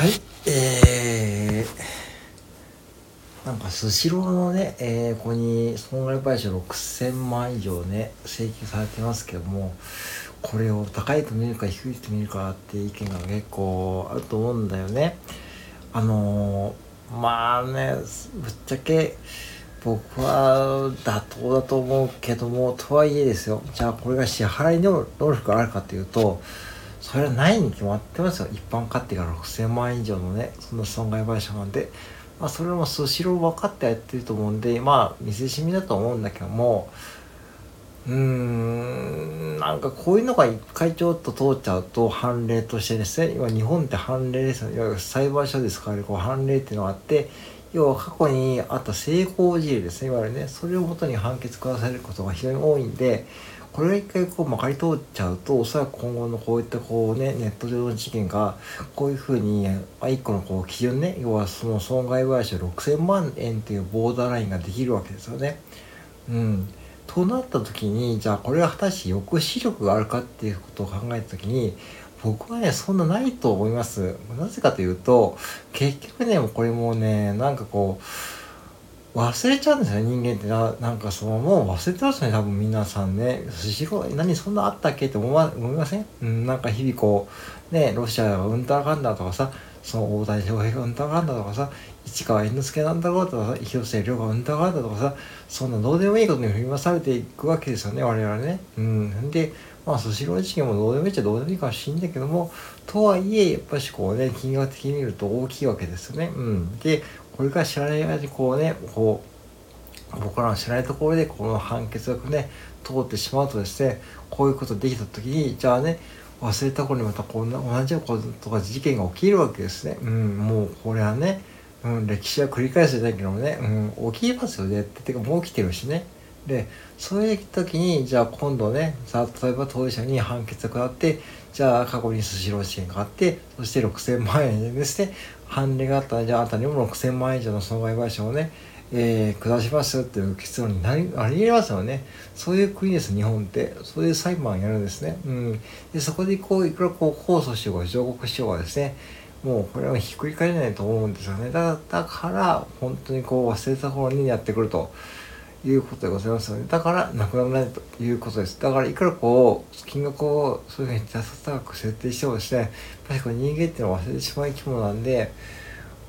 はい。えー、なんかスシローのね、えー、ここに損害賠償6000万以上ね請求されてますけどもこれを高いと見るか低いと見るかっていう意見が結構あると思うんだよね。あのー、まあねぶっちゃけ僕は妥当だと思うけどもとはいえですよ。じゃあこれが支払いの能力があるかというとそれはないに決まってますよ。一般家庭が6000万円以上のねその損害賠償なんで、まあ、それもスシロー分かってやってると思うんでまあ見せしみだと思うんだけどもうーんなんかこういうのが一回ちょっと通っちゃうと判例としてですね今日本って判例ですよいわゆる裁判所で使われるこう判例っていうのがあって要は過去にあった成功事例ですねいわゆるね。それをもとに判決下されることが非常に多いんでこれが一回こうまかり通っちゃうとおそらく今後のこういったこうねネット上の事件がこういうふうに、あ、一個のこう基準ね要はその損害賠償6000万円っていうボーダーラインができるわけですよね。うん、となった時にじゃあこれが果たして抑止力があるかっていうことを考えた時に僕はねそんなないと思います。なぜかというと結局ねこれもねなんかこう忘れちゃうんですよね人間って。ななんかそのもう忘れてますね多分皆さんね。スシロー何そんなあったっけって思わ思いません、うん、なんか日々こうねロシアがうんたらかんだとかさその大谷翔平がうんたらかんだとかさ市川猿之助なんだろうとかさ広末涼がうんたらかんだとかさそんなどうでもいいことに振り回されていくわけですよね我々ね。うん、でまあスシロー事件もどうでもいいっちゃどうでもいいかもしれんだけどもとはいえやっぱしこうね金額的に見ると大きいわけですよね。うん、でこれから知らない間にこうねこう僕らの知らないところでこの判決がね通ってしまうとですねこういうことできた時にじゃあね忘れた頃にまたこんな同じようなことが事件が起きるわけですね。うん、もうこれはね、うん、歴史は繰り返すじゃないけどもね、うん、起きますよねっててかもう起きてるしね。でそういう時にじゃあ今度ねさ例えば当事者に判決が下ってじゃあ過去にスシロー事件があってそして6000万円ですね判例があったらじゃああなたにも6000万円以上の損害賠償をね、えー、下しますっていう結論になりありえますよね。そういう国です日本って。そういう裁判やるんですね、うん、でそこでこういくらこう控訴しようが上告しようがですねもうこれはひっくり返れないと思うんですよね。だから本当にこう忘れた頃にやってくると。いうことでございますので、だからなくならないということです。だからいくらこう、金額をそういうふうに高く設定してもですね、やっぱり人間っていうのは忘れてしまう生き物なんで、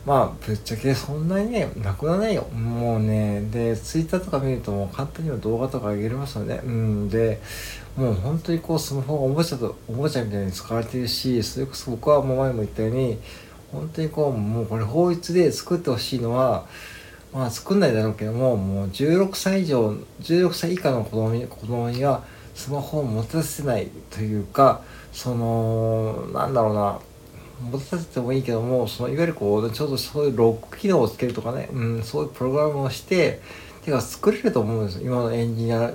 まあ、ぶっちゃけそんなにね、なくならないよ。もうね、で、ツイッターとか見るともう簡単には動画とか上げれますよね。うん、で、もう本当にこうスマホがおもちゃと、おもちゃみたいに使われてるし、それこそ僕はもう前も言ったように、本当にこう、もうこれ法律で作ってほしいのは、まあ作んないだろうけどももう16歳以上16歳以下の子供に子供にはスマホを持たせないというかそのなんだろうな持たせてもいいけどもそのいわゆるこうちょっとそういうロック機能をつけるとかね、うん、そういうプログラムをしててか作れると思うんですよ。今のエンジニア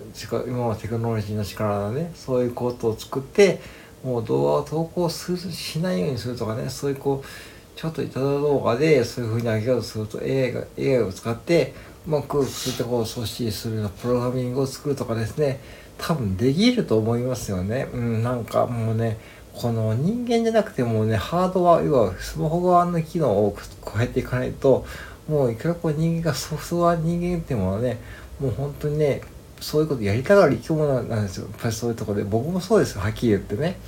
今のテクノロジーの力でねそういうことを作ってもう動画を投稿するしないようにするとかねそういうこうちょっといただ動画でそういうふうに上げようとすると AI が AI を使ってうまくそういったこう阻止するようなプログラミングを作るとかですね多分できると思いますよね。うん、なんかもうねこの人間じゃなくてもねハードは要はスマホ側の機能を加えていかないともういくらこう人間がソフトウェア人間っていうものはねもう本当にねそういうことやりたがる生き物なんですよ。やっぱりそういうところで。僕もそうですよはっきり言ってね。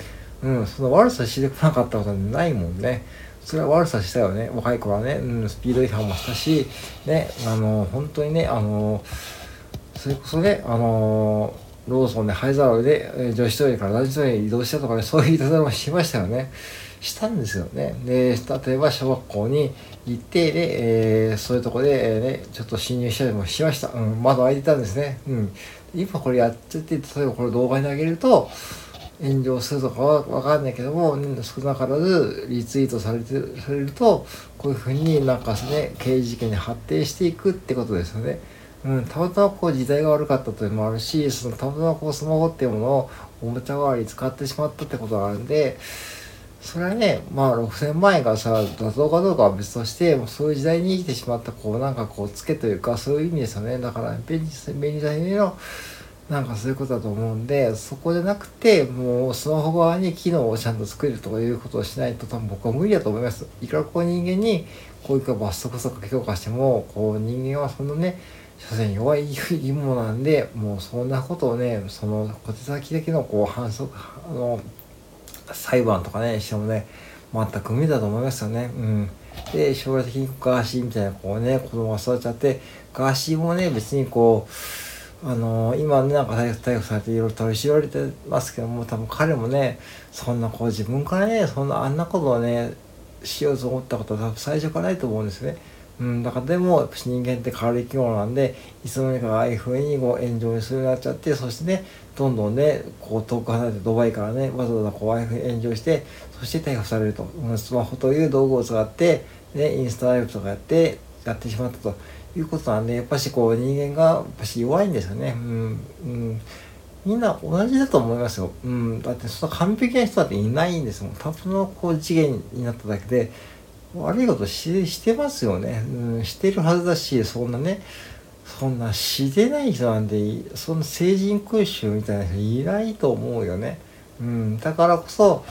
うんその悪さしてこなかったことなんてないもんね。それは悪さしたよね。若い頃はね、うん、スピード違反もしたしねあの本当にねあのそれこそねあのローソンで灰皿で女子トイレから男子トイレに移動したとかねそういういたずらもしましたよね。したんですよね。で例えば小学校に行ってで、えー、そういうとこで、え、ね、ちょっと侵入したりもしました、うん、窓開いてたんですね、うん、今これやっちゃって例えばこれ動画に上げると炎上するとかは分かんないけども少なからずリツイートされてされるとこういうふうになんかすね刑事事件に発展していくってことですよね。うん、たまたまこう時代が悪かったというのもあるしそのたまたまこうスマホっていうものをおもちゃ代わりに使ってしまったってことがあるんでそれはねまあ6000万円がさ妥当かどうかは別としてもうそういう時代に生きてしまったこうなんかこうツケというかそういう意味ですよねだから便利便利さゆえのなんかそういうことだと思うんでそこじゃなくてもうスマホ側に機能をちゃんと作るとかいうことをしないと多分僕は無理だと思いますいくらこう人間にこういう罰則とか強化してもこう人間はそのね所詮弱い生き物なんでもうそんなことをねその小手先だけのこう反則あの裁判とかねしてもね全く無理だと思いますよね。うん、で将来的にガーシーみたいなこうね子供が育っちゃってガーシーもね別にこうあの、今ねなんか逮捕されていろいろ取り調べてますけども多分彼もねそんなこう自分からねそんなあんなことをねしようと思ったことは多分最初からないと思うんですね。うん、だからでも人間って変わる生き物なんでいつの間にかああいうふうにこう炎上するようになっちゃってそしてねどんどんねこう遠く離れてドバイからねわざわざこうああいうふうに炎上してそして逮捕されると、うん、スマホという道具を使って、ね、インスタライブとかやってやってしまったということなんでやっぱしこう人間がやっぱし弱いんですよね。うん、うんみんな同じだと思いますよ。うん。だってそんな完璧な人だっていないんですもん。多分のこう次元になっただけで、悪いことしてますよね、うん、してるはずだしそんなねそんなしてない人なんでその成人空襲みたいな人いないと思うよね、うん、だからこそ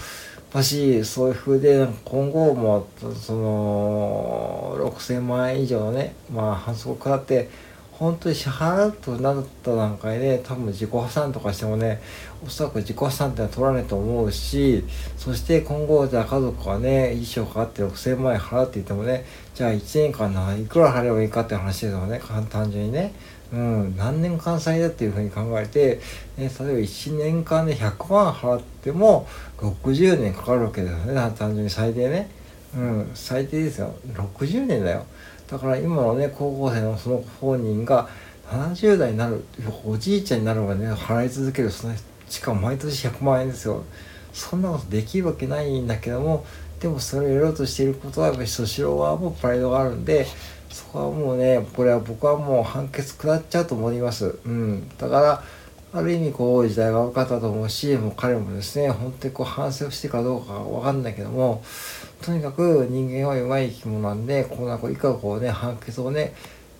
ぱしそういう風で今後もその6,000万円以上のねまあ反則を食らって本当に支払うとなった段階で多分自己破産とかしてもねおそらく自己破産ってのは取らないと思うしそして今後じゃあ家族がね一生かかって6000万円払っていてもねじゃあ1年間ないくら払えばいいかって話ですよね単純にね。うん、何年間債だっていうふうに考えて、ね、例えば1年間で100万払っても60年かかるわけですよね単純に最低ね。うん、最低ですよ60年だよ。だから今のね高校生のその本人が70代になるおじいちゃんになるまでね払い続けるそのしかも毎年100万円ですよそんなことできるわけないんだけどもでもそれをやろうとしていることはやっぱりスシローはもうプライドがあるんでそこはもうねこれは僕はもう判決下っちゃうと思いますうんだからある意味こう時代が分かったと思うしもう彼もですね本当にこう反省をしてかどうか分かんないけどもとにかく人間は弱い生き物なんでこうなんかいかこうね判決をね、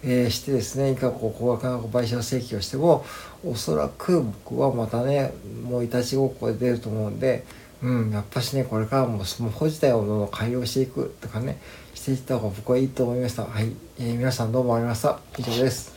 えー、してですねいかこう高額な賠償請求をしてもおそらく僕はまたねもういたちごっこで出ると思うんで。うん、やっぱしね、これからもスマホ自体をどんどん改良していくとかね、していった方が僕はいいと思いました。はい。えー、皆さんどうもありがとうございました。以上です。